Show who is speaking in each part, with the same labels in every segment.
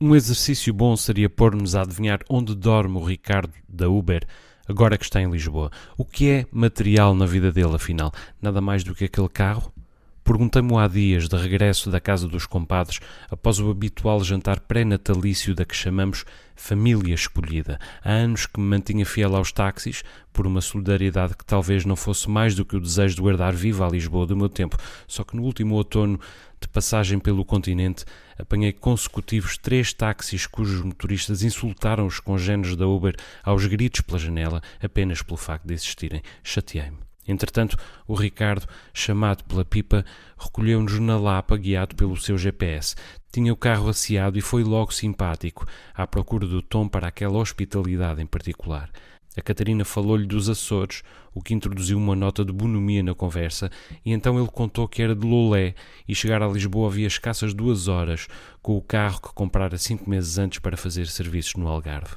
Speaker 1: Um exercício bom seria pôr-nos a adivinhar onde dorme o Ricardo da Uber agora que está em Lisboa. O que é material na vida dele, afinal? Nada mais do que aquele carro? Perguntei-me há dias, de regresso da casa dos compadres, após o habitual jantar pré-natalício da que chamamos família escolhida. Há anos que me mantinha fiel aos táxis, por uma solidariedade que talvez não fosse mais do que o desejo de guardar viva a Lisboa do meu tempo. Só que no último outono, de passagem pelo continente, apanhei consecutivos três táxis cujos motoristas insultaram os congêneres da Uber aos gritos pela janela apenas pelo facto de existirem. Chateei-me. Entretanto, o Ricardo, chamado pela pipa, recolheu-nos na Lapa, guiado pelo seu GPS. Tinha o carro asseado e foi logo simpático, à procura do tom para aquela hospitalidade em particular. A Catarina falou-lhe dos Açores, o que introduziu uma nota de bonomia na conversa, e então ele contou que era de Lolé e chegar a Lisboa havia escassas duas horas, com o carro que comprara cinco meses antes para fazer serviços no Algarve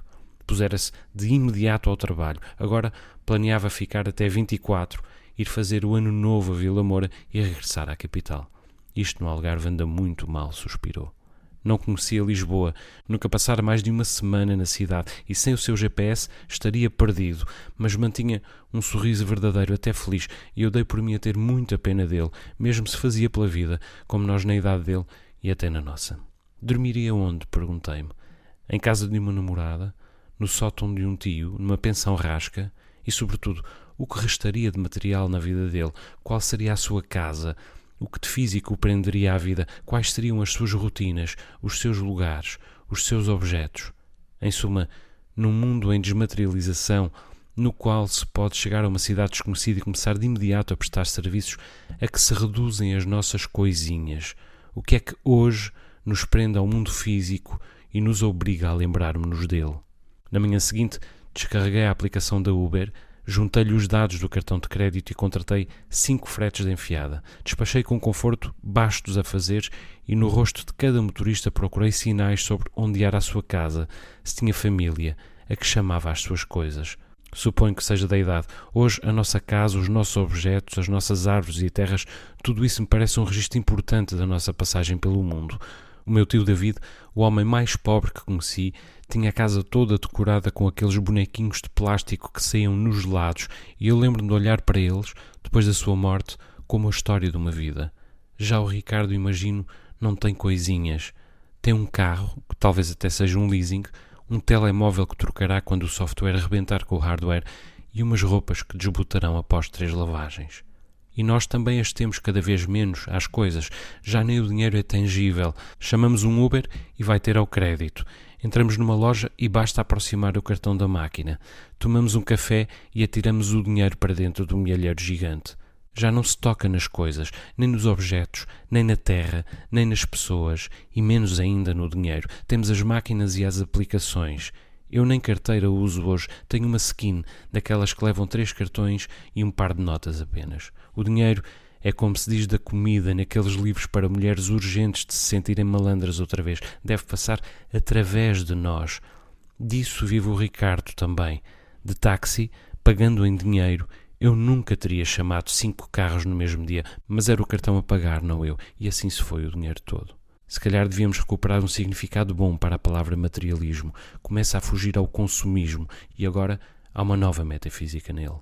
Speaker 1: pusera-se de imediato ao trabalho. Agora planeava ficar até 24, ir fazer o ano novo a Vila Moura e regressar à capital. Isto no Algarve anda muito mal, suspirou. Não conhecia Lisboa, nunca passara mais de uma semana na cidade e sem o seu GPS estaria perdido, mas mantinha um sorriso verdadeiro, até feliz, e eu dei por mim a ter muita pena dele, mesmo se fazia pela vida, como nós na idade dele e até na nossa. Dormiria onde? perguntei-me. Em casa de uma namorada? No sótão de um tio, numa pensão rasca, e, sobretudo, o que restaria de material na vida dele, qual seria a sua casa, o que de físico o prenderia à vida, quais seriam as suas rotinas, os seus lugares, os seus objetos. Em suma, num mundo em desmaterialização, no qual se pode chegar a uma cidade desconhecida e começar de imediato a prestar serviços a que se reduzem as nossas coisinhas. O que é que hoje nos prende ao mundo físico e nos obriga a lembrarmos-nos dele? Na manhã seguinte, descarreguei a aplicação da Uber, juntei-lhe os dados do cartão de crédito e contratei cinco fretes de enfiada. Despachei com conforto bastos a fazer e no rosto de cada motorista procurei sinais sobre onde era a sua casa, se tinha família, a que chamava as suas coisas. Suponho que seja da idade. Hoje, a nossa casa, os nossos objetos, as nossas árvores e terras, tudo isso me parece um registro importante da nossa passagem pelo mundo. O meu tio David, o homem mais pobre que conheci, tinha a casa toda decorada com aqueles bonequinhos de plástico que saíam nos lados, e eu lembro-me de olhar para eles, depois da sua morte, como a história de uma vida. Já o Ricardo, imagino, não tem coisinhas. Tem um carro, que talvez até seja um leasing, um telemóvel que trocará quando o software arrebentar com o hardware e umas roupas que desbotarão após três lavagens. E nós também as temos cada vez menos às coisas. Já nem o dinheiro é tangível. Chamamos um Uber e vai ter ao crédito. Entramos numa loja e basta aproximar o cartão da máquina. Tomamos um café e atiramos o dinheiro para dentro do milheiro gigante. Já não se toca nas coisas, nem nos objetos, nem na terra, nem nas pessoas, e menos ainda no dinheiro. Temos as máquinas e as aplicações. Eu nem carteira uso hoje, tenho uma skin, daquelas que levam três cartões e um par de notas apenas. O dinheiro é como se diz da comida naqueles livros para mulheres urgentes de se sentirem malandras outra vez. Deve passar através de nós. Disso vive o Ricardo também. De táxi, pagando em dinheiro. Eu nunca teria chamado cinco carros no mesmo dia, mas era o cartão a pagar, não eu, e assim se foi o dinheiro todo. Se calhar devíamos recuperar um significado bom para a palavra materialismo. Começa a fugir ao consumismo e agora há uma nova metafísica nele.